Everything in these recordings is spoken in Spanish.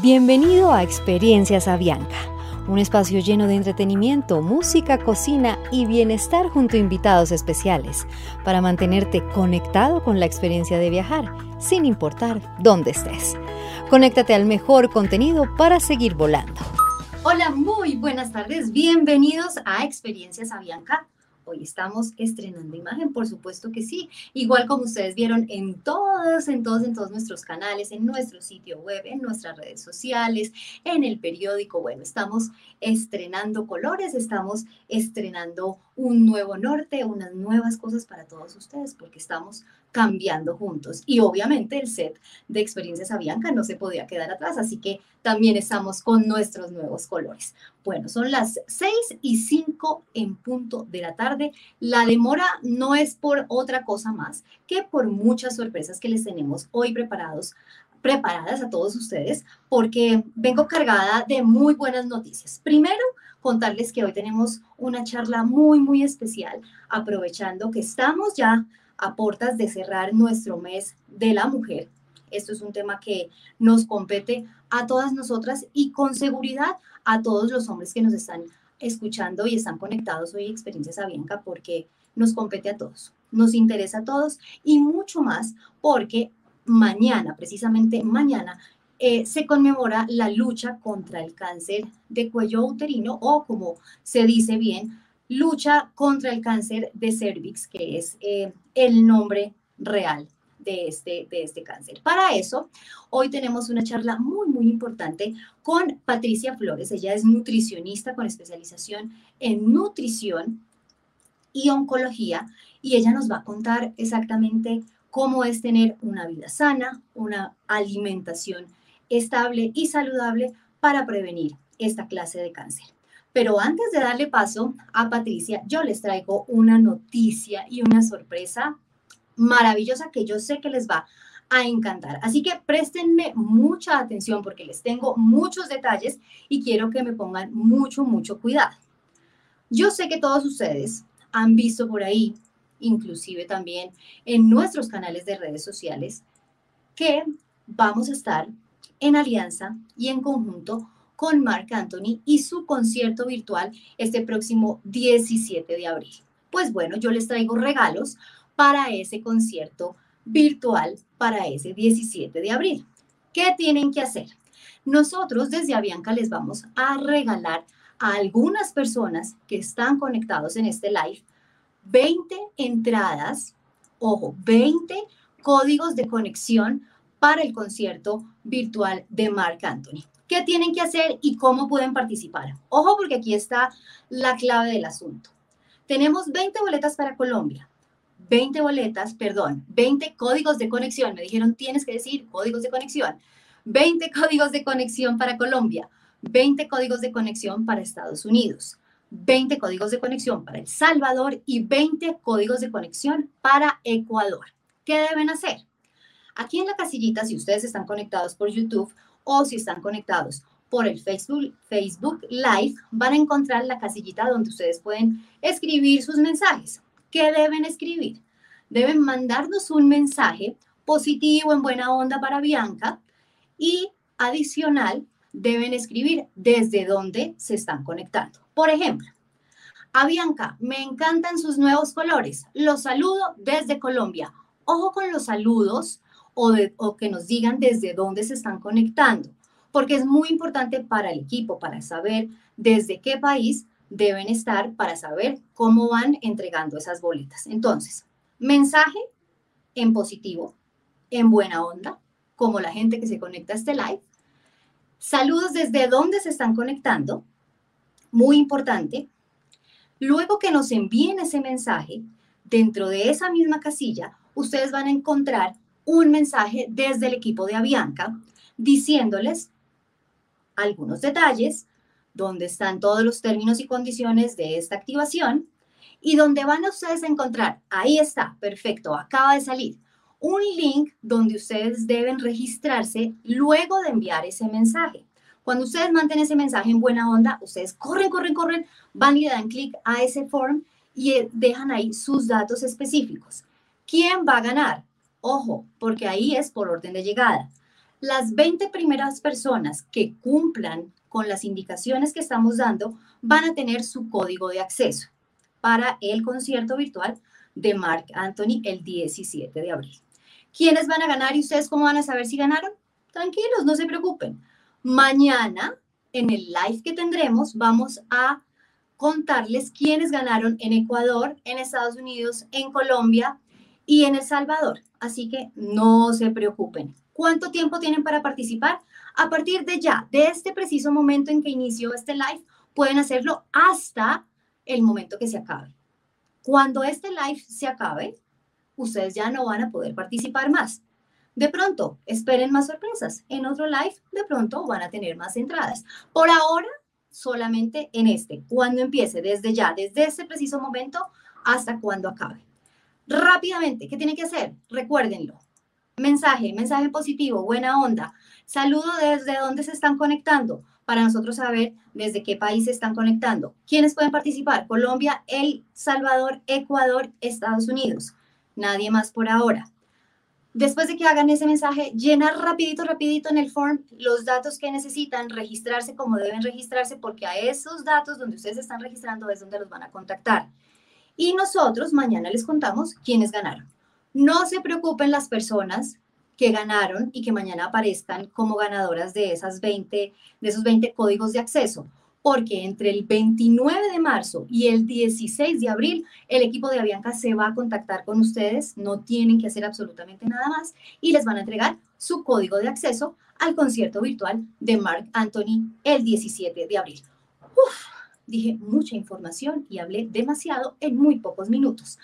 Bienvenido a Experiencias Avianca, un espacio lleno de entretenimiento, música, cocina y bienestar junto a invitados especiales para mantenerte conectado con la experiencia de viajar, sin importar dónde estés. Conéctate al mejor contenido para seguir volando. Hola, muy buenas tardes. Bienvenidos a Experiencias Avianca Hoy estamos estrenando imagen, por supuesto que sí. Igual como ustedes vieron en todos, en todos, en todos nuestros canales, en nuestro sitio web, en nuestras redes sociales, en el periódico. Bueno, estamos estrenando colores, estamos estrenando un nuevo norte, unas nuevas cosas para todos ustedes, porque estamos cambiando juntos. Y obviamente el set de experiencias Avianca no se podía quedar atrás, así que también estamos con nuestros nuevos colores. Bueno, son las 6 y 5 en punto de la tarde. La demora no es por otra cosa más que por muchas sorpresas que les tenemos hoy preparados preparadas a todos ustedes porque vengo cargada de muy buenas noticias. Primero, contarles que hoy tenemos una charla muy, muy especial, aprovechando que estamos ya a portas de cerrar nuestro mes de la mujer. Esto es un tema que nos compete a todas nosotras y con seguridad a todos los hombres que nos están escuchando y están conectados hoy Experiencias Avianca porque nos compete a todos, nos interesa a todos y mucho más porque mañana, precisamente mañana, eh, se conmemora la lucha contra el cáncer de cuello uterino o como se dice bien, lucha contra el cáncer de cervix, que es eh, el nombre real de este, de este cáncer. Para eso, hoy tenemos una charla muy, muy importante con Patricia Flores. Ella es nutricionista con especialización en nutrición y oncología y ella nos va a contar exactamente cómo es tener una vida sana, una alimentación estable y saludable para prevenir esta clase de cáncer. Pero antes de darle paso a Patricia, yo les traigo una noticia y una sorpresa maravillosa que yo sé que les va a encantar. Así que préstenme mucha atención porque les tengo muchos detalles y quiero que me pongan mucho, mucho cuidado. Yo sé que todos ustedes han visto por ahí, inclusive también en nuestros canales de redes sociales, que vamos a estar en alianza y en conjunto con Mark Anthony y su concierto virtual este próximo 17 de abril. Pues bueno, yo les traigo regalos para ese concierto virtual para ese 17 de abril. ¿Qué tienen que hacer? Nosotros desde Avianca les vamos a regalar a algunas personas que están conectados en este live 20 entradas, ojo, 20 códigos de conexión para el concierto virtual de Mark Anthony qué tienen que hacer y cómo pueden participar. Ojo porque aquí está la clave del asunto. Tenemos 20 boletas para Colombia. 20 boletas, perdón, 20 códigos de conexión. Me dijeron, tienes que decir códigos de conexión. 20 códigos de conexión para Colombia, 20 códigos de conexión para Estados Unidos, 20 códigos de conexión para El Salvador y 20 códigos de conexión para Ecuador. ¿Qué deben hacer? Aquí en la casillita, si ustedes están conectados por YouTube, o si están conectados por el Facebook, Facebook Live, van a encontrar la casillita donde ustedes pueden escribir sus mensajes. ¿Qué deben escribir? Deben mandarnos un mensaje positivo en buena onda para Bianca y adicional deben escribir desde dónde se están conectando. Por ejemplo, a Bianca, me encantan sus nuevos colores. Los saludo desde Colombia. Ojo con los saludos o, que nos digan desde dónde se están conectando, porque es muy importante para el equipo, para saber desde qué país deben estar, para saber cómo van entregando esas boletas. Entonces, mensaje en positivo, en buena onda, como la gente que se conecta a este live. Saludos desde dónde se están conectando, muy importante. Luego que nos envíen ese mensaje, dentro de esa misma casilla, ustedes van a encontrar un mensaje desde el equipo de Avianca diciéndoles algunos detalles, donde están todos los términos y condiciones de esta activación y donde van ustedes a encontrar, ahí está, perfecto, acaba de salir, un link donde ustedes deben registrarse luego de enviar ese mensaje. Cuando ustedes manden ese mensaje en buena onda, ustedes corren, corren, corren, van y le dan clic a ese form y eh, dejan ahí sus datos específicos. ¿Quién va a ganar? Ojo, porque ahí es por orden de llegada. Las 20 primeras personas que cumplan con las indicaciones que estamos dando van a tener su código de acceso para el concierto virtual de Mark Anthony el 17 de abril. ¿Quiénes van a ganar y ustedes cómo van a saber si ganaron? Tranquilos, no se preocupen. Mañana, en el live que tendremos, vamos a contarles quiénes ganaron en Ecuador, en Estados Unidos, en Colombia y en El Salvador. Así que no se preocupen. ¿Cuánto tiempo tienen para participar? A partir de ya, de este preciso momento en que inició este live, pueden hacerlo hasta el momento que se acabe. Cuando este live se acabe, ustedes ya no van a poder participar más. De pronto, esperen más sorpresas. En otro live, de pronto van a tener más entradas. Por ahora, solamente en este. Cuando empiece, desde ya, desde este preciso momento hasta cuando acabe. Rápidamente, ¿qué tiene que hacer? Recuérdenlo. Mensaje, mensaje positivo, buena onda. Saludo desde dónde se están conectando para nosotros saber desde qué país se están conectando. ¿Quiénes pueden participar? Colombia, El Salvador, Ecuador, Estados Unidos. Nadie más por ahora. Después de que hagan ese mensaje, llenar rapidito, rapidito en el form los datos que necesitan, registrarse como deben registrarse, porque a esos datos donde ustedes están registrando es donde los van a contactar. Y nosotros mañana les contamos quiénes ganaron. No se preocupen las personas que ganaron y que mañana aparezcan como ganadoras de, esas 20, de esos 20 códigos de acceso, porque entre el 29 de marzo y el 16 de abril el equipo de Avianca se va a contactar con ustedes, no tienen que hacer absolutamente nada más y les van a entregar su código de acceso al concierto virtual de Mark Anthony el 17 de abril. Uf, dije mucha información y hablé demasiado en muy pocos minutos.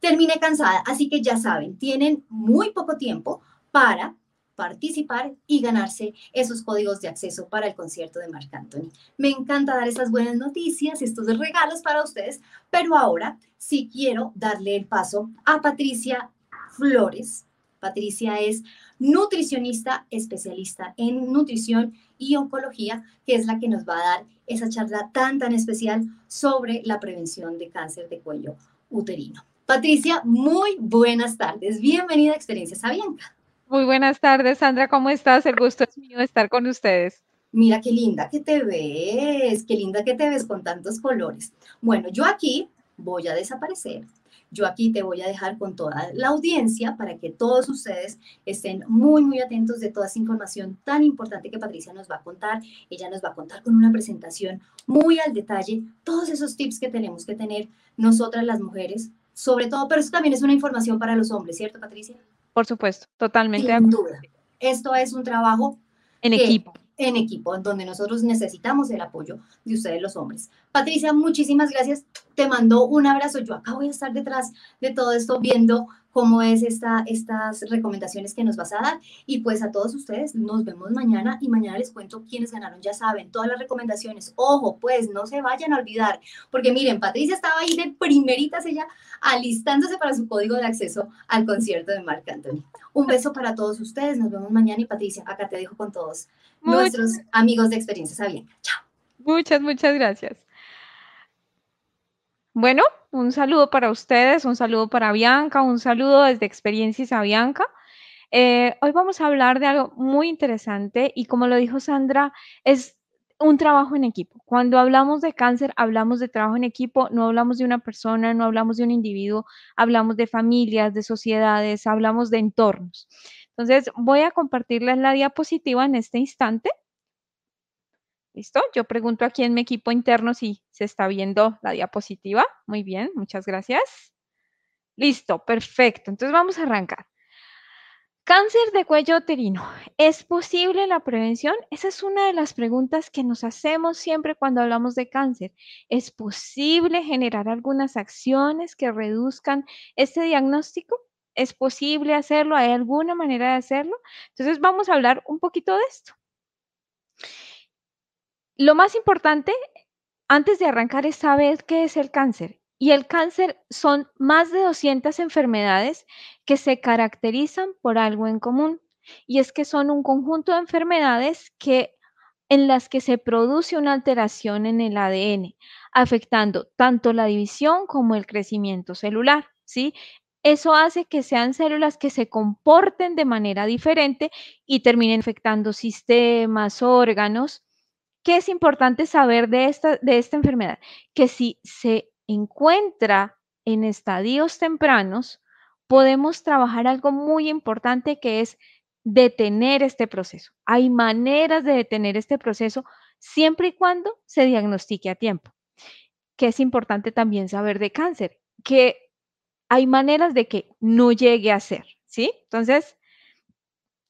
Terminé cansada, así que ya saben, tienen muy poco tiempo para participar y ganarse esos códigos de acceso para el concierto de Marc Anthony. Me encanta dar esas buenas noticias, estos regalos para ustedes, pero ahora sí quiero darle el paso a Patricia Flores. Patricia es nutricionista especialista en nutrición y oncología, que es la que nos va a dar esa charla tan, tan especial sobre la prevención de cáncer de cuello uterino. Patricia, muy buenas tardes. Bienvenida a Experiencias Avianca. Muy buenas tardes, Sandra, ¿cómo estás? El gusto es mío de estar con ustedes. Mira qué linda que te ves, qué linda que te ves con tantos colores. Bueno, yo aquí voy a desaparecer. Yo aquí te voy a dejar con toda la audiencia para que todos ustedes estén muy, muy atentos de toda esa información tan importante que Patricia nos va a contar. Ella nos va a contar con una presentación muy al detalle, todos esos tips que tenemos que tener nosotras las mujeres, sobre todo, pero eso también es una información para los hombres, ¿cierto, Patricia? Por supuesto, totalmente. Sin duda. Esto es un trabajo en equipo. En equipo, en donde nosotros necesitamos el apoyo de ustedes los hombres. Patricia, muchísimas gracias. Te mando un abrazo. Yo acá voy a estar detrás de todo esto viendo cómo es esta, estas recomendaciones que nos vas a dar. Y pues a todos ustedes nos vemos mañana y mañana les cuento quiénes ganaron. Ya saben, todas las recomendaciones. Ojo, pues no se vayan a olvidar, porque miren, Patricia estaba ahí de primeritas ella alistándose para su código de acceso al concierto de Marc Anthony. Un beso para todos ustedes. Nos vemos mañana y Patricia, acá te dejo con todos nuestros amigos de Experiencias Avianca. Chao. Muchas, muchas gracias. Bueno, un saludo para ustedes, un saludo para Bianca, un saludo desde Experiencias a Bianca. Eh, hoy vamos a hablar de algo muy interesante y como lo dijo Sandra, es un trabajo en equipo. Cuando hablamos de cáncer, hablamos de trabajo en equipo, no hablamos de una persona, no hablamos de un individuo, hablamos de familias, de sociedades, hablamos de entornos. Entonces, voy a compartirles la diapositiva en este instante. ¿Listo? Yo pregunto aquí en mi equipo interno si se está viendo la diapositiva. Muy bien, muchas gracias. Listo, perfecto. Entonces vamos a arrancar. Cáncer de cuello uterino. ¿Es posible la prevención? Esa es una de las preguntas que nos hacemos siempre cuando hablamos de cáncer. ¿Es posible generar algunas acciones que reduzcan este diagnóstico? ¿Es posible hacerlo? ¿Hay alguna manera de hacerlo? Entonces vamos a hablar un poquito de esto. Lo más importante antes de arrancar es saber qué es el cáncer. Y el cáncer son más de 200 enfermedades que se caracterizan por algo en común. Y es que son un conjunto de enfermedades que en las que se produce una alteración en el ADN, afectando tanto la división como el crecimiento celular, ¿sí? eso hace que sean células que se comporten de manera diferente y terminen infectando sistemas, órganos. ¿Qué es importante saber de esta, de esta enfermedad? Que si se encuentra en estadios tempranos, podemos trabajar algo muy importante que es detener este proceso. Hay maneras de detener este proceso siempre y cuando se diagnostique a tiempo. Que es importante también saber de cáncer, que hay maneras de que no llegue a ser, ¿sí? Entonces,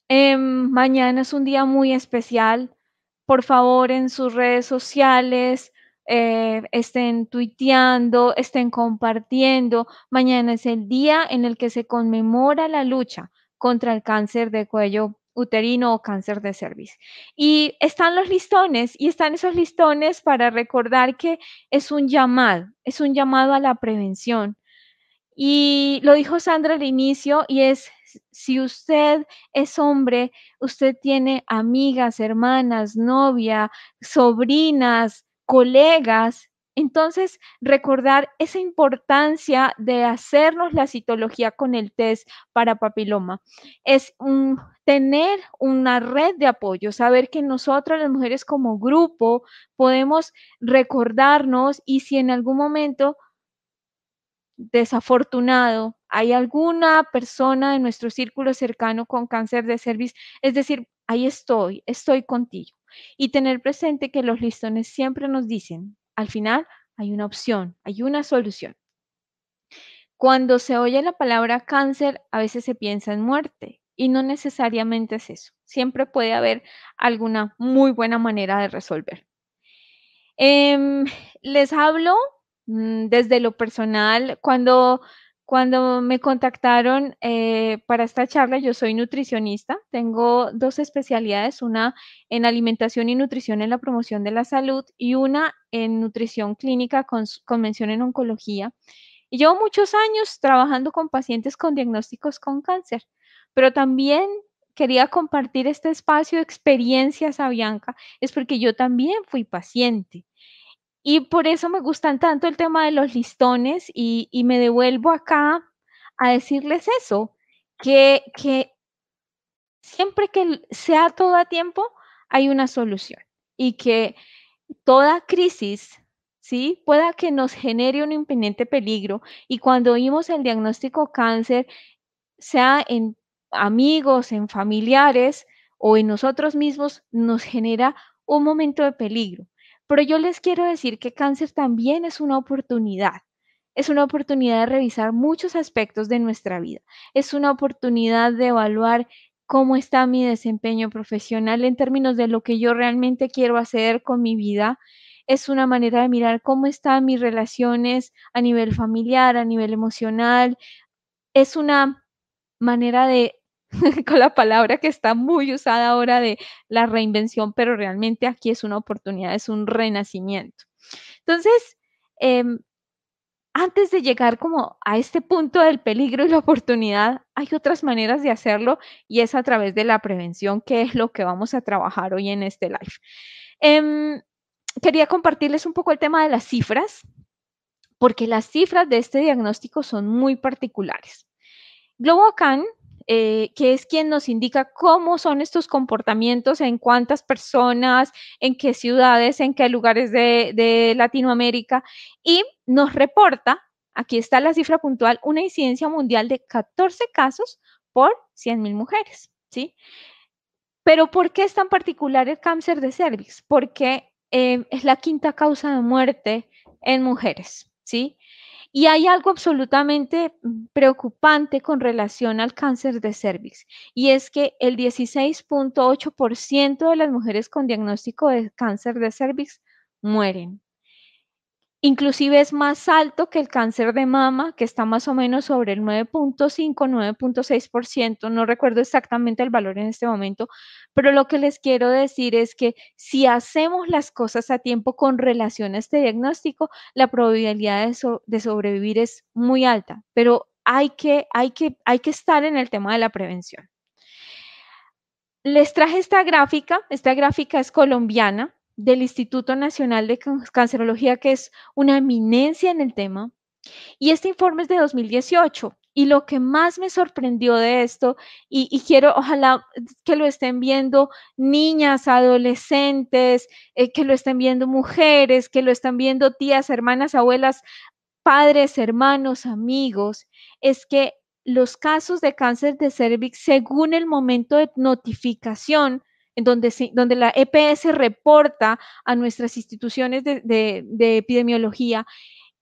em, mañana es un día muy especial. Por favor, en sus redes sociales, eh, estén tuiteando, estén compartiendo. Mañana es el día en el que se conmemora la lucha contra el cáncer de cuello uterino o cáncer de cervix. Y están los listones y están esos listones para recordar que es un llamado, es un llamado a la prevención. Y lo dijo Sandra al inicio y es, si usted es hombre, usted tiene amigas, hermanas, novia, sobrinas, colegas entonces, recordar esa importancia de hacernos la citología con el test para papiloma. Es tener una red de apoyo, saber que nosotras las mujeres como grupo podemos recordarnos y si en algún momento desafortunado hay alguna persona de nuestro círculo cercano con cáncer de cervix, es decir, ahí estoy, estoy contigo. Y tener presente que los listones siempre nos dicen, al final hay una opción, hay una solución. Cuando se oye la palabra cáncer, a veces se piensa en muerte y no necesariamente es eso. Siempre puede haber alguna muy buena manera de resolver. Em, les hablo desde lo personal. Cuando cuando me contactaron eh, para esta charla, yo soy nutricionista, tengo dos especialidades, una en alimentación y nutrición en la promoción de la salud y una en nutrición clínica con, mención en oncología. Y llevo muchos años trabajando con pacientes con diagnósticos con cáncer, pero también quería compartir este espacio de experiencias a Bianca, es porque yo también fui paciente. Y por eso me gustan tanto el tema de los listones y, me devuelvo acá a decirles eso, que, siempre que sea todo a tiempo, hay una solución y que toda crisis, ¿sí? Pueda que nos genere un imponente peligro y cuando oímos el diagnóstico cáncer, sea en amigos, en familiares o en nosotros mismos, nos genera un momento de peligro. Pero yo les quiero decir que cáncer también es una oportunidad. Es una oportunidad de revisar muchos aspectos de nuestra vida. Es una oportunidad de evaluar cómo está mi desempeño profesional en términos de lo que yo realmente quiero hacer con mi vida. Es una manera de mirar cómo están mis relaciones a nivel familiar, a nivel emocional. Es una manera de con la palabra que está muy usada ahora de la reinvención, pero realmente aquí es una oportunidad, es un renacimiento. Entonces, em, antes de llegar como a este punto del peligro y la oportunidad, hay otras maneras de hacerlo y es a través de la prevención, que es lo que vamos a trabajar hoy en este live. Em, quería compartirles un poco el tema de las cifras, porque las cifras de este diagnóstico son muy particulares. GloboCan eh, que es quien nos indica cómo son estos comportamientos, en cuántas personas, en qué ciudades, en qué lugares de, Latinoamérica, y nos reporta, aquí está la cifra puntual, una incidencia mundial de 14 casos por 100.000 mujeres, ¿sí? Pero ¿por qué es tan particular el cáncer de cervix? Porque eh, es la quinta causa de muerte en mujeres, ¿sí? Y hay algo absolutamente mm, preocupante con relación al cáncer de cervix, y es que el 16.8% de las mujeres con diagnóstico de cáncer de cervix mueren. Inclusive es más alto que el cáncer de mama, que está más o menos sobre el 9.5, 9.6%. No recuerdo exactamente el valor en este momento, pero lo que les quiero decir es que si hacemos las cosas a tiempo con relación a este diagnóstico, la probabilidad de, sobrevivir es muy alta, pero hay que, hay, que, hay que estar en el tema de la prevención. Les traje esta gráfica, esta gráfica es colombiana, del Instituto Nacional de Cancerología, que es una eminencia en el tema. Y este informe es de 2018 Y lo que más me sorprendió de esto, y, quiero, ojalá que lo estén viendo niñas, adolescentes, eh, que lo estén viendo mujeres, que lo estén viendo tías, hermanas, abuelas, padres, hermanos, amigos, es que los casos de cáncer de cervix, según el momento de notificación, en donde, donde la EPS reporta a nuestras instituciones de epidemiología,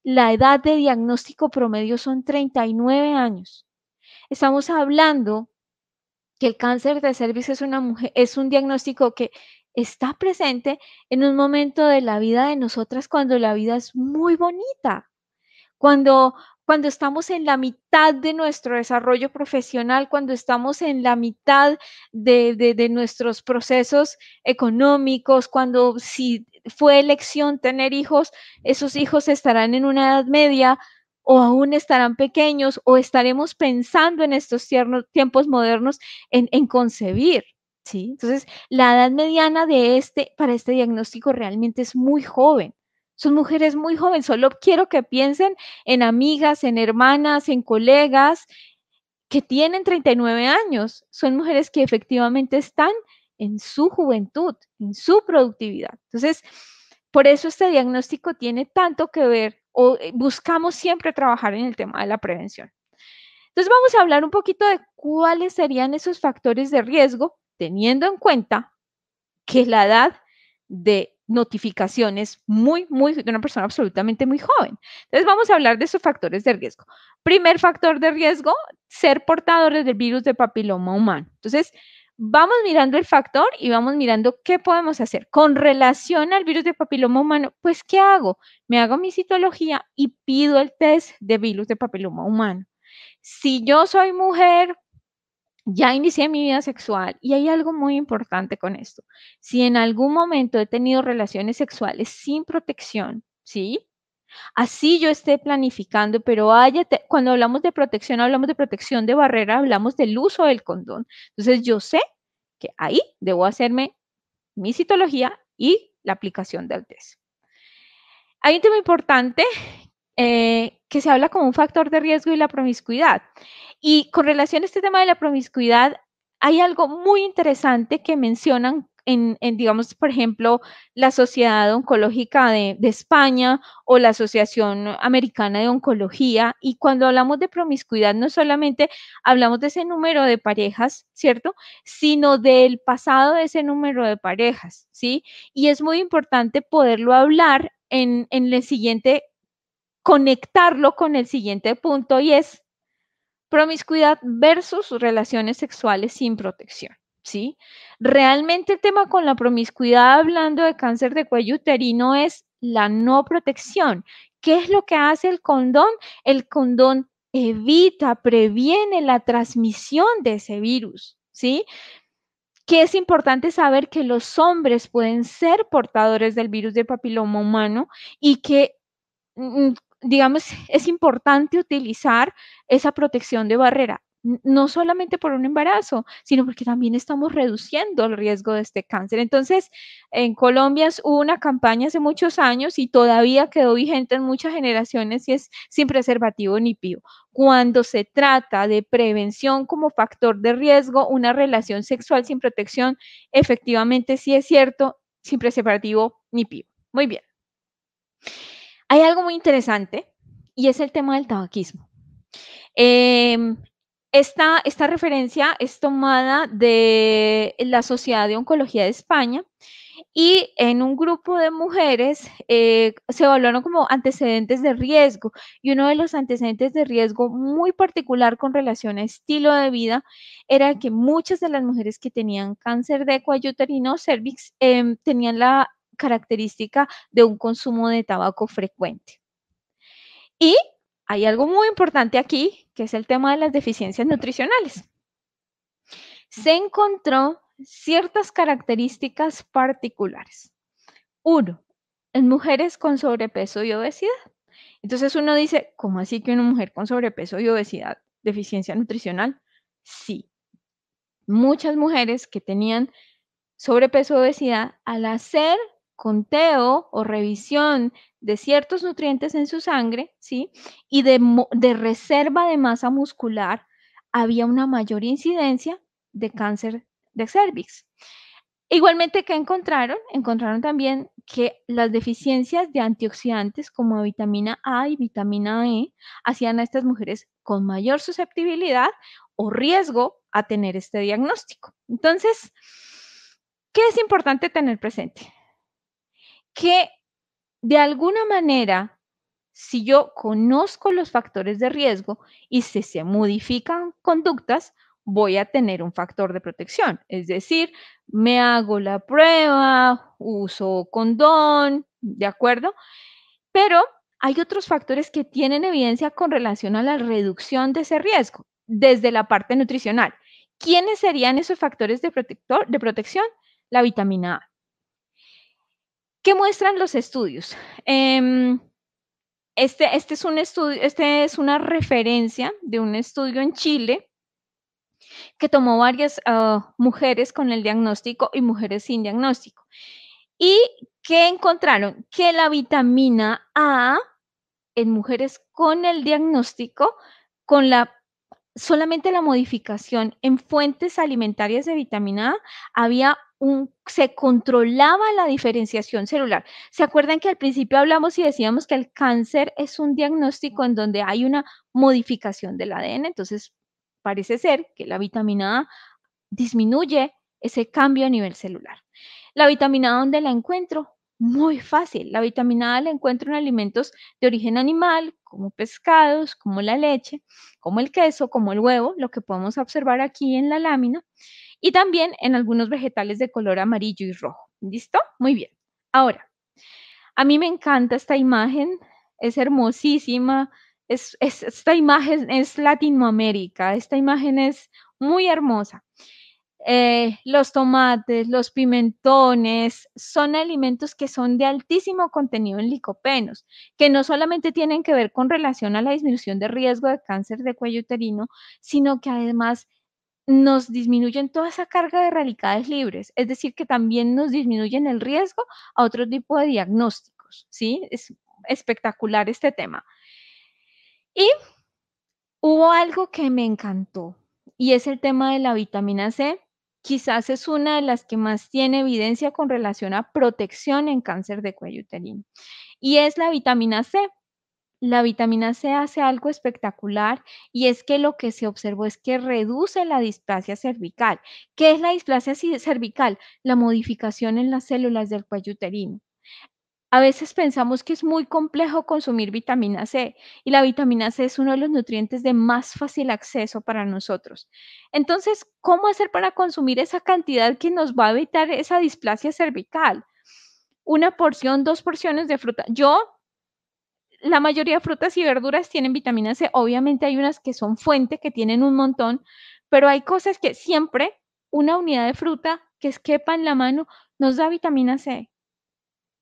la edad de diagnóstico promedio son 39 años. Estamos hablando que el cáncer de cervix es, una mujer, es un diagnóstico que está presente en un momento de la vida de nosotras cuando la vida es muy bonita, cuando cuando estamos en la mitad de nuestro desarrollo profesional, cuando estamos en la mitad de, nuestros procesos económicos, cuando si fue elección tener hijos, esos hijos estarán en una edad media o aún estarán pequeños o estaremos pensando en estos tiempos modernos en, en concebir. ¿sí? Entonces, la edad mediana de este, para este diagnóstico realmente es muy joven. Son mujeres muy jóvenes. Solo quiero que piensen en amigas, en hermanas, en colegas que tienen 39 años. Son mujeres que efectivamente están en su juventud, en su productividad. Entonces, por eso este diagnóstico tiene tanto que ver o eh, buscamos siempre trabajar en el tema de la prevención. Entonces, vamos a hablar un poquito de cuáles serían esos factores de riesgo, teniendo en cuenta que la edad de notificaciones muy, muy, de una persona absolutamente muy joven. Entonces vamos a hablar de esos factores de riesgo. Primer factor de riesgo, ser portadores del virus de papiloma humano. Entonces, vamos mirando el factor y vamos mirando qué podemos hacer. Con relación al virus de papiloma humano, pues, ¿qué hago? Me hago mi citología y pido el test de virus de papiloma humano. Si yo soy mujer, ya inicié mi vida sexual y hay algo muy importante con esto. Si en algún momento he tenido relaciones sexuales sin protección, ¿sí? Así yo esté planificando, pero haya cuando hablamos de protección, hablamos de protección de barrera, hablamos del uso del condón. Entonces yo sé que ahí debo hacerme mi citología y la aplicación del test. Hay un tema importante eh, que se habla como un factor de riesgo y la promiscuidad. Y con relación a este tema de la promiscuidad, hay algo muy interesante que mencionan en, digamos, por ejemplo, la Sociedad Oncológica de, de, España o la Asociación Americana de Oncología. Y cuando hablamos de promiscuidad, no solamente hablamos de ese número de parejas, ¿cierto? Sino del pasado de ese número de parejas, ¿sí? Y es muy importante poderlo hablar en, en el siguiente, conectarlo con el siguiente punto y es Promiscuidad versus relaciones sexuales sin protección, ¿sí? Realmente el tema con la promiscuidad, hablando de cáncer de cuello uterino, es la no protección. ¿Qué es lo que hace el condón? El condón evita, previene la transmisión de ese virus, ¿sí? Que es importante saber que los hombres pueden ser portadores del virus de papiloma humano y que mm, digamos, es importante utilizar esa protección de barrera, no solamente por un embarazo, sino porque también estamos reduciendo el riesgo de este cáncer. Entonces, en Colombia hubo una campaña hace muchos años y todavía quedó vigente en muchas generaciones y es sin preservativo ni pío. Cuando se trata de prevención como factor de riesgo, una relación sexual sin protección, efectivamente sí es cierto, sin preservativo ni pío. Muy bien. Hay algo muy interesante y es el tema del tabaquismo. Em, esta, esta, referencia es tomada de la Sociedad de Oncología de España y en un grupo de mujeres eh, se evaluaron como antecedentes de riesgo y uno de los antecedentes de riesgo muy particular con relación a estilo de vida era que muchas de las mujeres que tenían cáncer de cuello uterino cervix em, tenían la característica de un consumo de tabaco frecuente. Y hay algo muy importante aquí, que es el tema de las deficiencias nutricionales. Se encontró ciertas características particulares. Uno, en mujeres con sobrepeso y obesidad. Entonces uno dice, ¿cómo así que una mujer con sobrepeso y obesidad, deficiencia nutricional? Sí. Muchas mujeres que tenían sobrepeso y obesidad, al hacer conteo o revisión de ciertos nutrientes en su sangre, ¿sí? Y de, de reserva de masa muscular, había una mayor incidencia de cáncer de cervix. Igualmente, ¿qué encontraron? Encontraron también que las deficiencias de antioxidantes como vitamina A y vitamina E hacían a estas mujeres con mayor susceptibilidad o riesgo a tener este diagnóstico. Entonces, ¿qué es importante tener presente? Que de alguna manera, si yo conozco los factores de riesgo y si se modifican conductas, voy a tener un factor de protección. Es decir, me hago la prueba, uso condón, ¿de acuerdo? Pero hay otros factores que tienen evidencia con relación a la reducción de ese riesgo desde la parte nutricional. ¿Quiénes serían esos factores de, protector, de protección? La vitamina A. ¿Qué muestran los estudios? Em, este, este, es un estudio, este es una referencia de un estudio en Chile que tomó varias ah, mujeres con el diagnóstico y mujeres sin diagnóstico. ¿Y qué encontraron? Que la vitamina A en mujeres con el diagnóstico, con la solamente la modificación en fuentes alimentarias de vitamina A, había se controlaba la diferenciación celular. ¿Se acuerdan que al principio hablamos y decíamos que el cáncer es un diagnóstico en donde hay una modificación del ADN? Entonces, parece ser que la vitamina A disminuye ese cambio a nivel celular. La vitamina A, ¿dónde la encuentro? Muy fácil. La vitamina A la encuentro en alimentos de origen animal, como pescados, como la leche, como el queso, como el huevo, lo que podemos observar aquí en la lámina, y también en algunos vegetales de color amarillo y rojo. ¿Listo? Muy bien. Ahora, a mí me encanta esta imagen, es hermosísima, esta imagen es Latinoamérica, esta imagen es muy hermosa. Eh, los tomates, los pimentones, son alimentos que son de altísimo contenido en licopenos, que no solamente tienen que ver con relación a la disminución de riesgo de cáncer de cuello uterino, sino que además nos disminuyen toda esa carga de radicales libres, es decir, que también nos disminuyen el riesgo a otro tipo de diagnósticos, ¿sí? Es espectacular este tema. Y hubo algo que me encantó y es el tema de la vitamina C. Quizás es una de las que más tiene evidencia con relación a protección en cáncer de cuello uterino. Y es la vitamina C. La vitamina C hace algo espectacular y es que lo que se observó es que reduce la displasia cervical. ¿Qué es la displasia cervical? La modificación en las células del cuello uterino. A veces pensamos que es muy complejo consumir vitamina C y la vitamina C es uno de los nutrientes de más fácil acceso para nosotros. Entonces, ¿cómo hacer para consumir esa cantidad que nos va a evitar esa displasia cervical? Una porción, dos porciones de fruta. Yo, la mayoría de frutas y verduras tienen vitamina C. Obviamente hay unas que son fuente, que tienen un montón, pero hay cosas que siempre una unidad de fruta que quepa en la mano nos da vitamina C.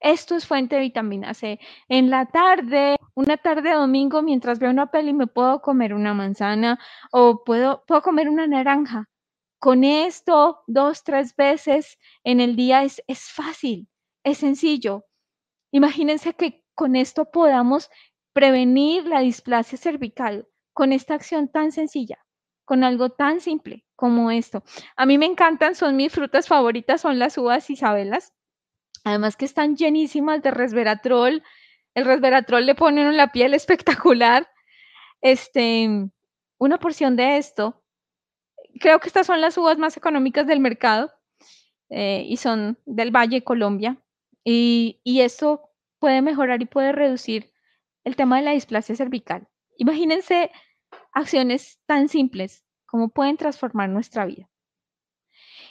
Esto es fuente de vitamina C. En la tarde, una tarde de domingo, mientras veo una peli, me puedo comer una manzana o puedo, puedo comer una naranja. Con esto, dos, tres veces en el día es, es fácil, es sencillo. Imagínense que con esto podamos prevenir la displasia cervical con esta acción tan sencilla, con algo tan simple como esto. A mí me encantan, son mis frutas favoritas, son las uvas isabelas. Además que están llenísimas de resveratrol. El resveratrol le pone en la piel espectacular. Este, una porción de esto. Creo que estas son las uvas más económicas del mercado eh, y son del Valle, Colombia. Y, y esto puede mejorar y puede reducir el tema de la displasia cervical. Imagínense acciones tan simples como pueden transformar nuestra vida.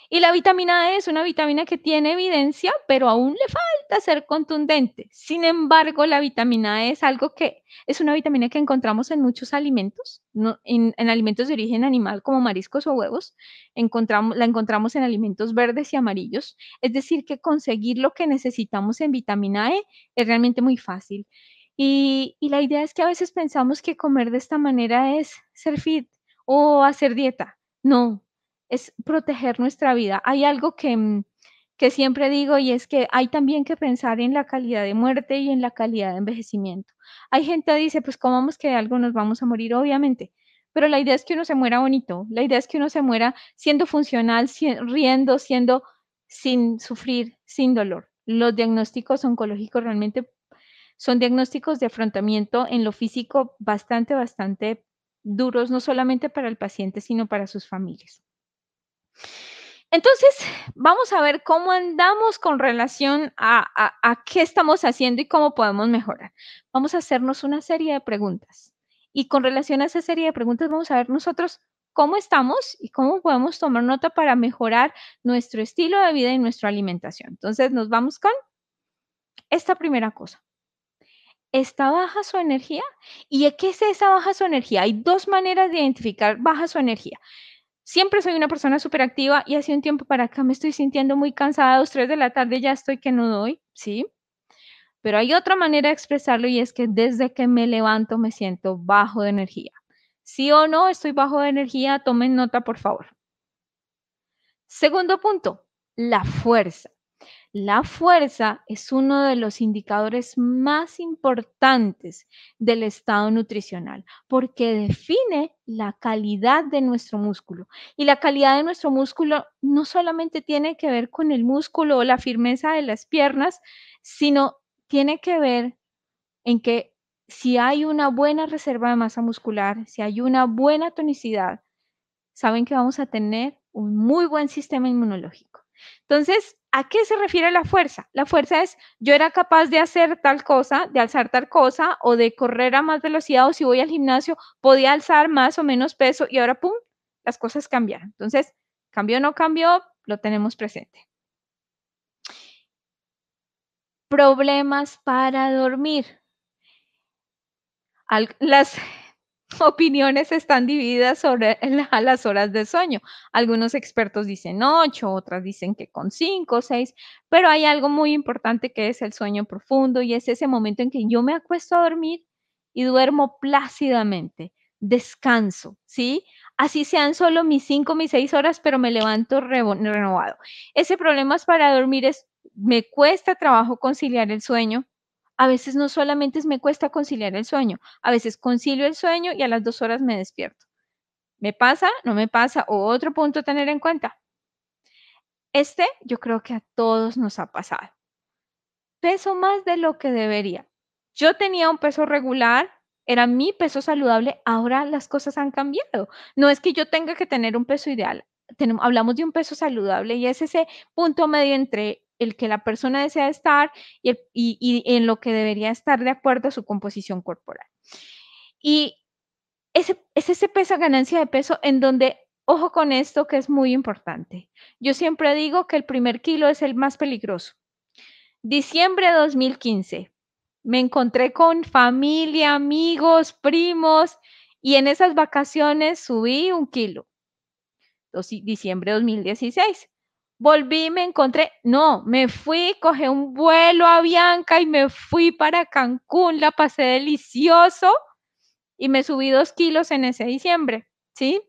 Y la vitamina E es una vitamina que tiene evidencia, pero aún le falta ser contundente. Sin embargo, la vitamina E es algo que es una vitamina que encontramos en muchos alimentos, en, alimentos de origen animal como mariscos o huevos. Encontramos, la encontramos en alimentos verdes y amarillos. Es decir, que conseguir lo que necesitamos en vitamina E es realmente muy fácil. Y la idea es que a veces pensamos que comer de esta manera es ser fit o hacer dieta. No, es proteger nuestra vida. Hay algo que, mm, que siempre digo y es que hay también que pensar en la calidad de muerte y en la calidad de envejecimiento. Hay gente que dice, pues cómo vamos que de algo nos vamos a morir, obviamente, pero la idea es que uno se muera bonito, la idea es que uno se muera siendo funcional, riendo, siendo sin sufrir, sin dolor. Los diagnósticos oncológicos realmente son diagnósticos de afrontamiento en lo físico bastante, bastante duros, no solamente para el paciente, sino para sus familias. Entonces, vamos a ver cómo andamos con relación a, qué estamos haciendo y cómo podemos mejorar. Vamos a hacernos una serie de preguntas. Y con relación a esa serie de preguntas, vamos a ver nosotros cómo estamos y cómo podemos tomar nota para mejorar nuestro estilo de vida y nuestra alimentación. Entonces, nos vamos con esta primera cosa. ¿Está baja su energía? ¿Y qué es esa baja su energía? Hay dos maneras de identificar baja su energía. Siempre soy una persona súper activa y hace un tiempo para acá me estoy sintiendo muy cansada, a dos, tres de la tarde ya estoy que no doy, ¿sí? Pero hay otra manera de expresarlo y es que desde que me levanto me siento bajo de energía. Sí o no, estoy bajo de energía, tomen nota, por favor. Segundo punto, la fuerza. La fuerza es uno de los indicadores más importantes del estado nutricional porque define la calidad de nuestro músculo. Y la calidad de nuestro músculo no solamente tiene que ver con el músculo o la firmeza de las piernas, sino tiene que ver en que si hay una buena reserva de masa muscular, si hay una buena tonicidad, saben que vamos a tener un muy buen sistema inmunológico. Entonces, ¿a qué se refiere la fuerza? La fuerza es yo era capaz de hacer tal cosa, de alzar tal cosa o de correr a más velocidad o si voy al gimnasio podía alzar más o menos peso y ahora, ¡pum!, las cosas cambiaron. Entonces, cambió o no cambió, lo tenemos presente. Problemas para dormir. las opiniones están divididas sobre las horas de sueño. Algunos expertos dicen ocho, otras dicen que con cinco, seis, pero hay algo muy importante que es el sueño profundo y es ese momento en que yo me acuesto a dormir y duermo plácidamente, descanso, ¿sí? Así sean solo mis cinco, mis seis horas, pero me levanto renovado. Ese problema es para dormir es, me cuesta trabajo conciliar el sueño, a veces no solamente me cuesta conciliar el sueño, a veces concilio el sueño y a las dos horas me despierto. ¿Me pasa? ¿No me pasa? O otro punto a tener en cuenta. Este yo creo que a todos nos ha pasado. Peso más de lo que debería. Yo tenía un peso regular, era mi peso saludable, ahora las cosas han cambiado. No es que yo tenga que tener un peso ideal, hablamos de un peso saludable y es ese punto medio entre el que la persona desea estar y, en lo que debería estar de acuerdo a su composición corporal. Y ese, es ese peso ganancia de peso en donde, ojo con esto que es muy importante. Yo siempre digo que el primer kilo es el más peligroso. Diciembre de 2015, me encontré con familia, amigos, primos y en esas vacaciones subí un kilo. Diciembre de 2016 volví, me encontré, no, me fui, cogí un vuelo a Bianca y me fui para Cancún, la pasé delicioso y me subí dos kilos en ese diciembre, ¿sí?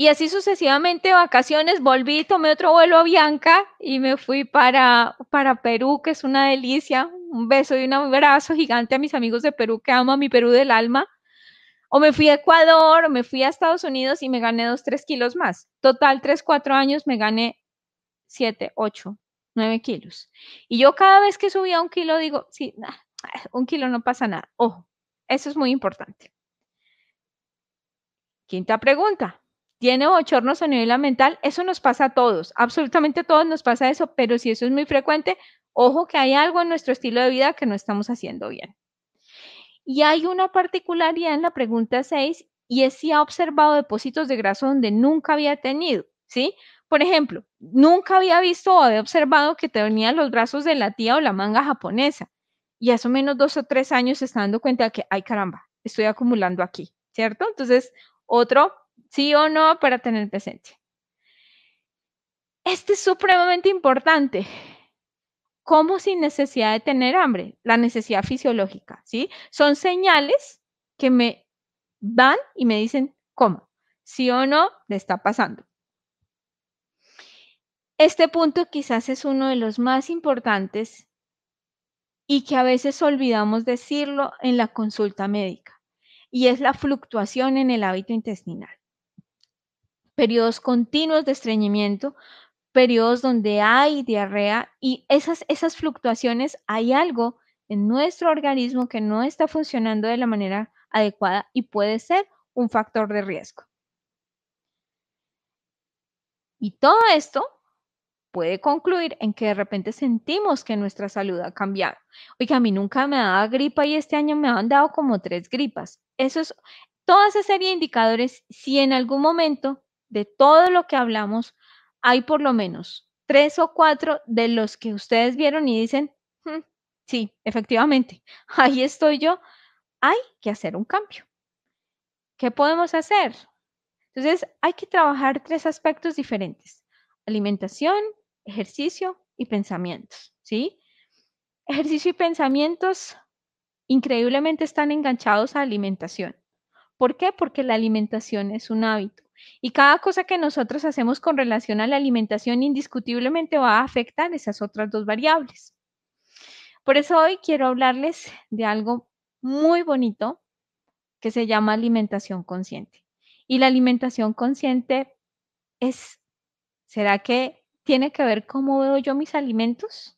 Y así sucesivamente, vacaciones, volví, tomé otro vuelo a Bianca y me fui para, para Perú, que es una delicia. Un beso y un abrazo gigante a mis amigos de Perú, que amo a mi Perú del alma. O me fui a Ecuador, o me fui a Estados Unidos y me gané dos, tres kilos más. Total, tres, cuatro años me gané siete, ocho, nueve kilos. Y yo cada vez que subía un kilo digo, sí, un kilo no pasa nada. Ojo, eso es muy importante. Quinta pregunta. ¿Tiene bochornos a nivel mental? Eso nos pasa a todos, absolutamente a todos nos pasa eso, pero si eso es muy frecuente, ojo que hay algo en nuestro estilo de vida que no estamos haciendo bien. Y hay una particularidad en la pregunta 6 y es si ha observado depósitos de grasa donde nunca había tenido, ¿sí? Por ejemplo, nunca había visto o había observado que tenía los brazos de la tía o la manga japonesa. Y hace menos dos o tres años se está dando cuenta de que, ay caramba, estoy acumulando aquí, ¿cierto? Entonces, otro sí o no para tener presente. Este es supremamente importante como sin necesidad de tener hambre, la necesidad fisiológica, ¿sí? Son señales que me van y me dicen cómo, sí o no le está pasando. Este punto quizás es uno de los más importantes y que a veces olvidamos decirlo en la consulta médica, y es la fluctuación en el hábito intestinal. Periodos continuos de estreñimiento, periodos donde hay diarrea y esas, esas fluctuaciones, hay algo en nuestro organismo que no está funcionando de la manera adecuada y puede ser un factor de riesgo. Y todo esto puede concluir en que de repente sentimos que nuestra salud ha cambiado. Oiga, a mí nunca me daba gripa y este año me han dado como tres gripas. Eso es toda esa indicadores. Si en algún momento de todo lo que hablamos hay por lo menos tres o cuatro de los que ustedes vieron y dicen, hmm, sí, efectivamente, ahí estoy yo, hay que hacer un cambio. ¿Qué podemos hacer? Entonces, hay que trabajar tres aspectos diferentes. Alimentación, ejercicio y pensamientos, ¿sí? Ejercicio y pensamientos increíblemente están enganchados a alimentación. ¿Por qué? Porque la alimentación es un hábito. Y cada cosa que nosotros hacemos con relación a la alimentación indiscutiblemente va a afectar esas otras dos variables. Por eso hoy quiero hablarles de algo muy bonito que se llama alimentación consciente. Y la alimentación consciente es, ¿será que tiene que ver cómo veo yo mis alimentos?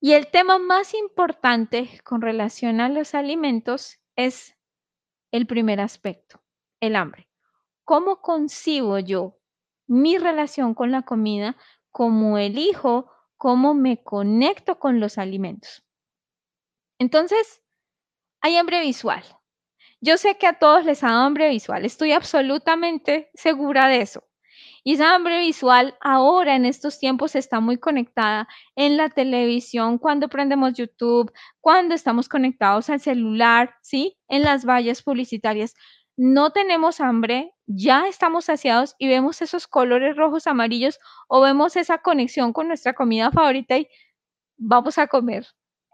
Y el tema más importante con relación a los alimentos es el primer aspecto, el hambre. ¿Cómo concibo yo mi relación con la comida? ¿Cómo elijo? ¿Cómo me conecto con los alimentos? Entonces, hay hambre visual. Yo sé que a todos les da hambre visual, estoy absolutamente segura de eso. Y esa hambre visual ahora en estos tiempos está muy conectada en la televisión, cuando prendemos YouTube, cuando estamos conectados al celular, ¿sí? En las vallas publicitarias. No tenemos hambre, ya estamos saciados y vemos esos colores rojos, amarillos o vemos esa conexión con nuestra comida favorita y vamos a comer.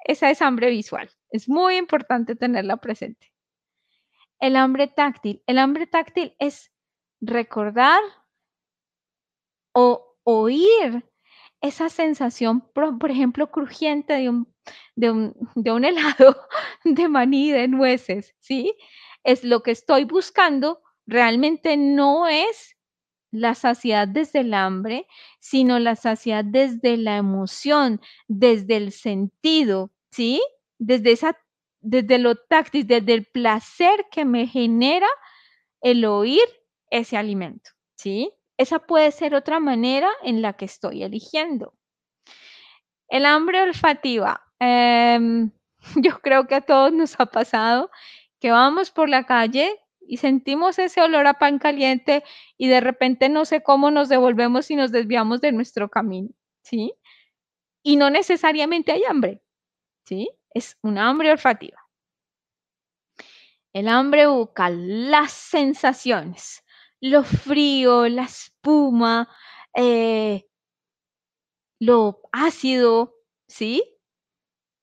Esa es hambre visual. Es muy importante tenerla presente. El hambre táctil. El hambre táctil es recordar o oír esa sensación, por, ejemplo, crujiente de un, de, un, de un helado de maní de nueces, ¿sí? Es lo que estoy buscando, realmente no es la saciedad desde el hambre, sino la saciedad desde la emoción, desde el sentido, ¿sí? Desde esa desde lo táctil, desde el placer que me genera el oír ese alimento, ¿sí? Esa puede ser otra manera en la que estoy eligiendo. El hambre olfativa. Em, yo creo que a todos nos ha pasado que vamos por la calle y sentimos ese olor a pan caliente y de repente no sé cómo nos devolvemos y nos desviamos de nuestro camino, ¿sí? Y no necesariamente hay hambre, ¿sí? Es una hambre olfativa. El hambre bucal, las sensaciones, lo frío, la espuma, eh, lo ácido, ¿sí?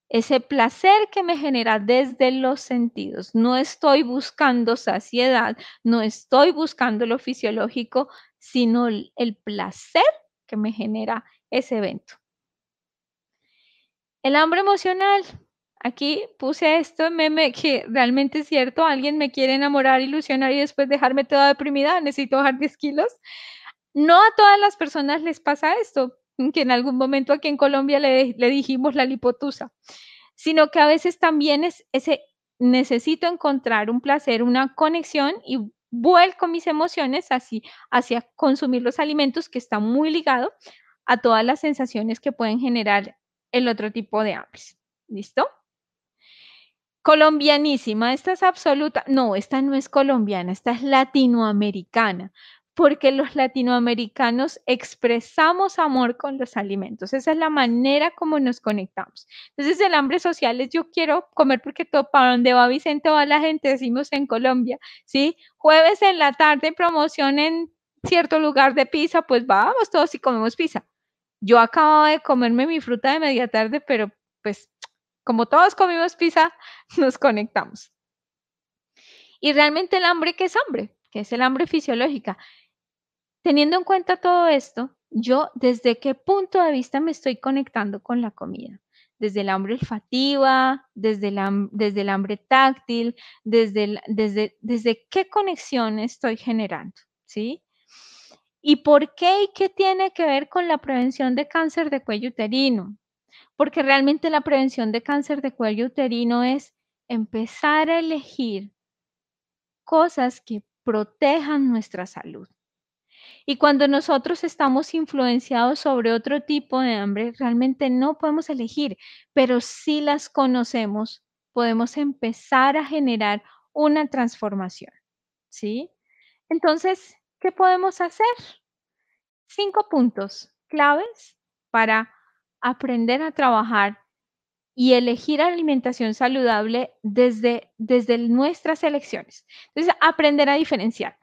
Ese placer que me genera desde los sentidos. No estoy buscando saciedad, no estoy buscando lo fisiológico, sino el placer que me genera ese evento. El hambre emocional. Aquí puse esto meme que realmente es cierto. Alguien me quiere enamorar, ilusionar y después dejarme toda deprimida. Necesito bajar 10 kilos. No a todas las personas les pasa esto, que en algún momento aquí en Colombia le, dijimos la lipotusa, sino que a veces también es ese necesito encontrar un placer, una conexión y vuelco mis emociones así hacia consumir los alimentos que está muy ligado a todas las sensaciones que pueden generar el otro tipo de hambres. ¿Listo? Colombianísima, esta es absoluta. No, esta no es colombiana, esta es latinoamericana, porque los latinoamericanos expresamos amor con los alimentos. Esa es la manera como nos conectamos. Entonces, el hambre social es yo quiero comer porque todo para donde va Vicente va la gente, decimos en Colombia, ¿sí? Jueves en la tarde, promoción en cierto lugar de pizza, pues vamos todos y comemos pizza. Yo acababa de comerme mi fruta de media tarde, pero pues como todos comimos pizza, nos conectamos. Y realmente el hambre, ¿qué es hambre? Que es el hambre fisiológica. Teniendo en cuenta todo esto, yo desde qué punto de vista me estoy conectando con la comida. Desde el hambre olfativa, desde el, desde el hambre táctil, desde, desde, desde qué conexión estoy generando, ¿sí? ¿Y por qué y qué tiene que ver con la prevención de cáncer de cuello uterino? Porque realmente la prevención de cáncer de cuello uterino es empezar a elegir cosas que protejan nuestra salud. Y cuando nosotros estamos influenciados sobre otro tipo de hambre, realmente no podemos elegir, pero si las conocemos, podemos empezar a generar una transformación. ¿Sí? Entonces, ¿qué podemos hacer? Cinco puntos claves para aprender a trabajar y elegir alimentación saludable desde, desde nuestras elecciones. Entonces, aprender a diferenciar.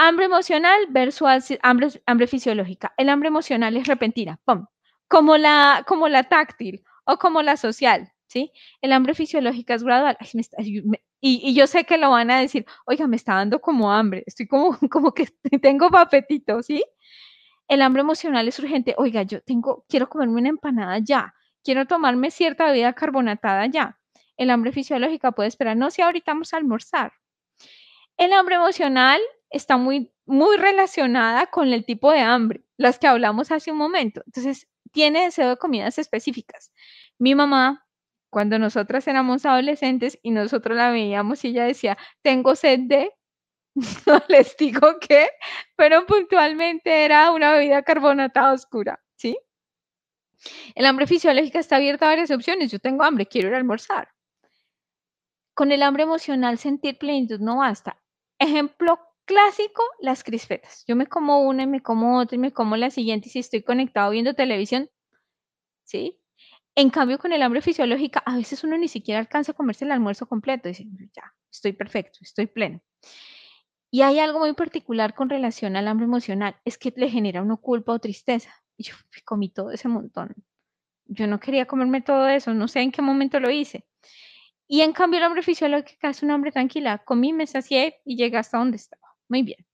Hambre emocional versus hambre, hambre fisiológica. El hambre emocional es repentina, ¡pum! Como la, como la táctil o como la social, ¿sí? El hambre fisiológica es gradual. y, yo sé que lo van a decir, oiga, me está dando como hambre, estoy como, como que tengo papetito, ¿sí? El hambre emocional es urgente. Oiga, yo tengo, quiero comerme una empanada ya. Quiero tomarme cierta bebida carbonatada ya. El hambre fisiológica puede esperar. No, si ahorita vamos a almorzar. El hambre emocional está muy, muy relacionada con el tipo de hambre, las que hablamos hace un momento. Entonces, tiene deseo de comidas específicas. Mi mamá, cuando nosotras éramos adolescentes y nosotros la veíamos y ella decía, tengo sed de, no les digo qué, pero puntualmente era una bebida carbonatada oscura, ¿sí? El hambre fisiológica está abierta a varias opciones. Yo tengo hambre, quiero ir a almorzar. Con el hambre emocional, sentir plenitud no basta. Ejemplo clásico, las crispetas. Yo me como una y me como otra y me como la siguiente y si estoy conectado viendo televisión, ¿sí? En cambio, con el hambre fisiológica, a veces uno ni siquiera alcanza a comerse el almuerzo completo. Dice, ya, estoy perfecto, estoy pleno. Y hay algo muy particular con relación al hambre emocional, es que le genera una culpa o tristeza. Y yo comí todo ese montón. Yo no quería comerme todo eso, no sé en qué momento lo hice. Y en cambio el hambre fisiológico es un hambre tranquila. Comí, me sacié y llegué hasta donde estaba. Muy bien.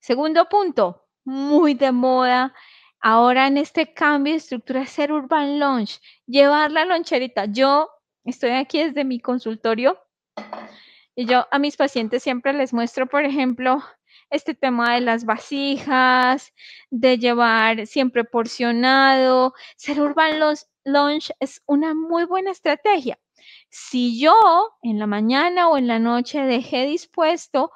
Segundo punto, muy de moda. Ahora en este cambio de estructura, ser urban lunch, llevar la loncherita. Yo estoy aquí desde mi consultorio y yo a mis pacientes siempre les muestro, por ejemplo, este tema de las vasijas, de llevar siempre porcionado. Ser urban lunch es una muy buena estrategia. Si yo en la mañana o en la noche dejé dispuesto,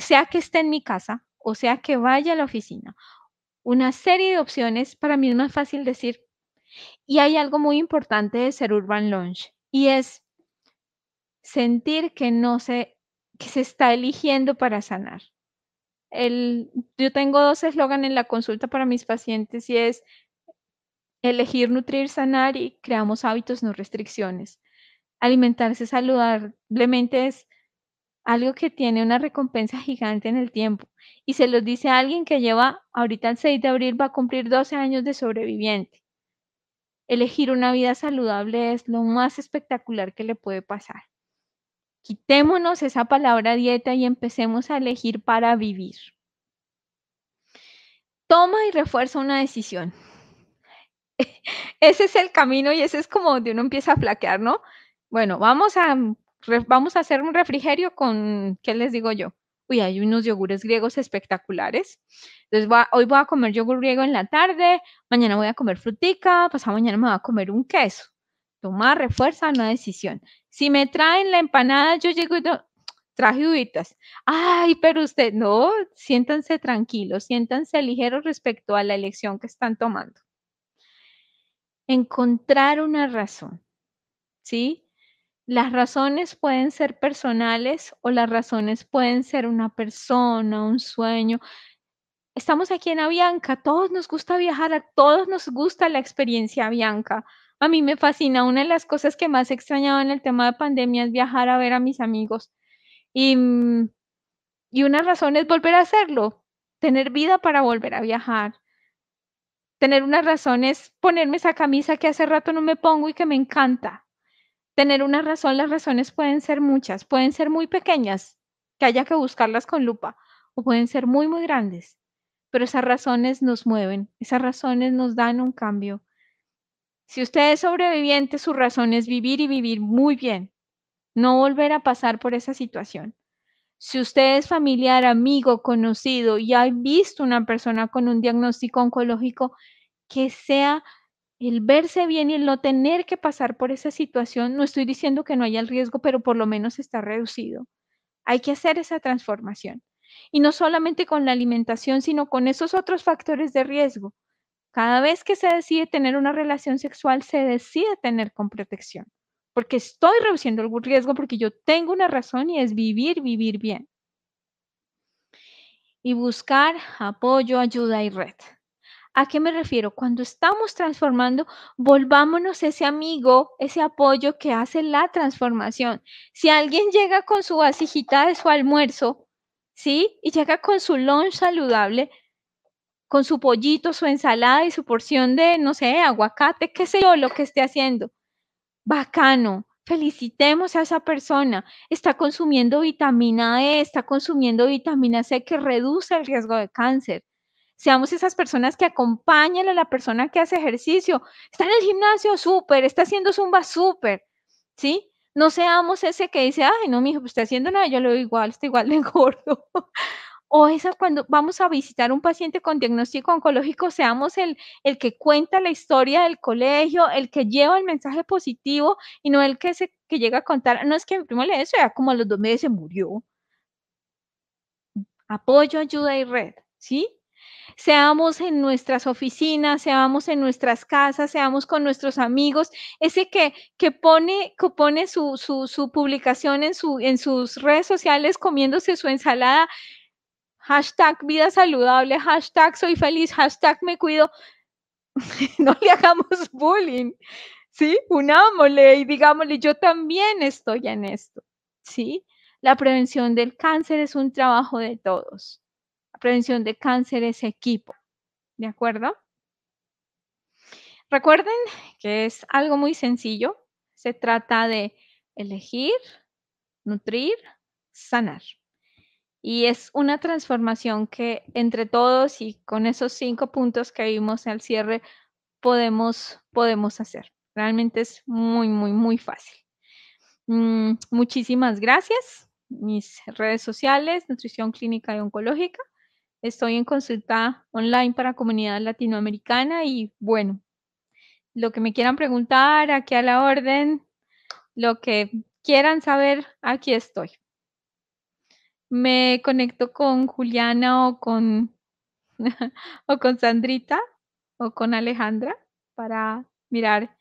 sea que esté en mi casa o sea que vaya a la oficina, una serie de opciones, para mí es más fácil decir. Y hay algo muy importante de ser urban lunch y es sentir que no se, que se está eligiendo para sanar. El, yo tengo dos eslóganes en la consulta para mis pacientes y es elegir, nutrir, sanar y creamos hábitos, no restricciones. Alimentarse saludablemente es algo que tiene una recompensa gigante en el tiempo. Y se los dice a alguien que lleva, ahorita el 6 de abril va a cumplir 12 años de sobreviviente. Elegir una vida saludable es lo más espectacular que le puede pasar. Quitémonos esa palabra dieta y empecemos a elegir para vivir. Toma y refuerza una decisión. Ese es el camino y ese es como donde uno empieza a flaquear, ¿no? Bueno, vamos a, vamos a hacer un refrigerio con, ¿qué les digo yo? Uy, hay unos yogures griegos espectaculares. Entonces, hoy voy a comer yogur griego en la tarde, mañana voy a comer frutica, pasado mañana me voy a comer un queso. Tomar, refuerza una decisión. Si me traen la empanada, yo llego y traje uvitas. Ay, pero usted, no, siéntanse tranquilos, siéntanse ligeros respecto a la elección que están tomando. Encontrar una razón, ¿sí? Las razones pueden ser personales o las razones pueden ser una persona, un sueño. Estamos aquí en Avianca, todos nos gusta viajar, a todos nos gusta la experiencia Avianca. A mí me fascina. Una de las cosas que más he extrañado en el tema de pandemia es viajar a ver a mis amigos. Y, mm, y una razón es volver a hacerlo, tener vida para volver a viajar. Tener una razón es ponerme esa camisa que hace rato no me pongo y que me encanta. Tener una razón, las razones pueden ser muchas, pueden ser muy pequeñas, que haya que buscarlas con lupa, o pueden ser muy, muy grandes. pero esas razones nos mueven, esas razones nos dan un cambio. Si usted es sobreviviente, su razón es vivir y vivir muy bien, no volver a pasar por esa situación. Si usted es familiar, amigo, conocido y ha visto una persona con un diagnóstico oncológico, que sea el verse bien y el no tener que pasar por esa situación, no estoy diciendo que no haya el riesgo, pero por lo menos está reducido. Hay que hacer esa transformación. Y no solamente con la alimentación, sino con esos otros factores de riesgo. Cada vez que se decide tener una relación sexual, se decide tener con protección, porque estoy reduciendo algún riesgo, porque yo tengo una razón y es vivir, vivir bien. Y buscar apoyo, ayuda y red. ¿A qué me refiero? Cuando estamos transformando, volvámonos ese amigo, ese apoyo que hace la transformación. Si alguien llega con su vasijita de su almuerzo, ¿sí? Y llega con su lunch saludable, con su pollito, su ensalada y su porción de, no sé, aguacate, qué sé yo, lo que esté haciendo. Bacano. Felicitemos a esa persona. Está consumiendo vitamina E, está consumiendo vitamina C que reduce el riesgo de cáncer. Seamos esas personas que acompañan a la persona que hace ejercicio. Está en el gimnasio, súper, está haciendo zumba, súper, ¿sí? No seamos ese que dice, ay, no, mi hijo, pues está haciendo nada, yo lo veo igual, está igual de gordo. o esa cuando vamos a visitar un paciente con diagnóstico oncológico, seamos el, el que cuenta la historia del colegio, el que lleva el mensaje positivo y no el que, se, que llega a contar, no es que mi primo le eso, ya como a los dos meses se murió. Apoyo, ayuda y red, ¿sí? Seamos en nuestras oficinas, seamos en nuestras casas, seamos con nuestros amigos, ese que, que pone, que pone su, su, publicación en, su, en sus redes sociales comiéndose su ensalada, hashtag vida saludable, hashtag soy feliz, hashtag me cuido, no le hagamos bullying, ¿sí? Unámosle y digámosle, yo también estoy en esto, ¿sí? La prevención del cáncer es un trabajo de todos prevención de cáncer es equipo. ¿De acuerdo? Recuerden que es algo muy sencillo. Se trata de elegir, nutrir, sanar. Y es una transformación que entre todos y con esos cinco puntos que vimos al cierre podemos, podemos hacer. Realmente es muy, muy, muy fácil. Mm, muchísimas gracias. Mis redes sociales, Nutrición Clínica y Oncológica. Estoy en consulta online para comunidad latinoamericana y bueno, lo que me quieran preguntar, aquí a la orden, lo que quieran saber, aquí estoy. Me conecto con Juliana o con, o con Sandrita o con Alejandra para mirar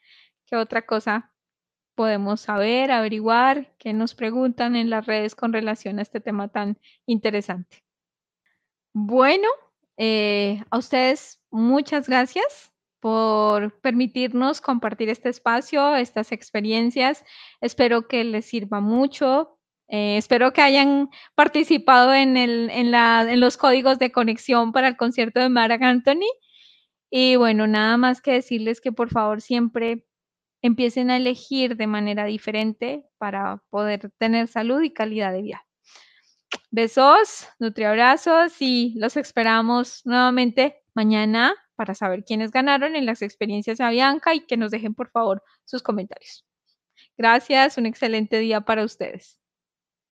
qué otra cosa podemos saber, averiguar, qué nos preguntan en las redes con relación a este tema tan interesante. Bueno, eh, a ustedes muchas gracias por permitirnos compartir este espacio, estas experiencias. Espero que les sirva mucho. Eh, espero que hayan participado en, los códigos de conexión para el concierto de Mark Anthony. Y bueno, nada más que decirles que por favor siempre empiecen a elegir de manera diferente para poder tener salud y calidad de vida. Besos, nutriabrazos y los esperamos nuevamente mañana para saber quiénes ganaron en las experiencias a Bianca y que nos dejen por favor sus comentarios. Gracias, un excelente día para ustedes.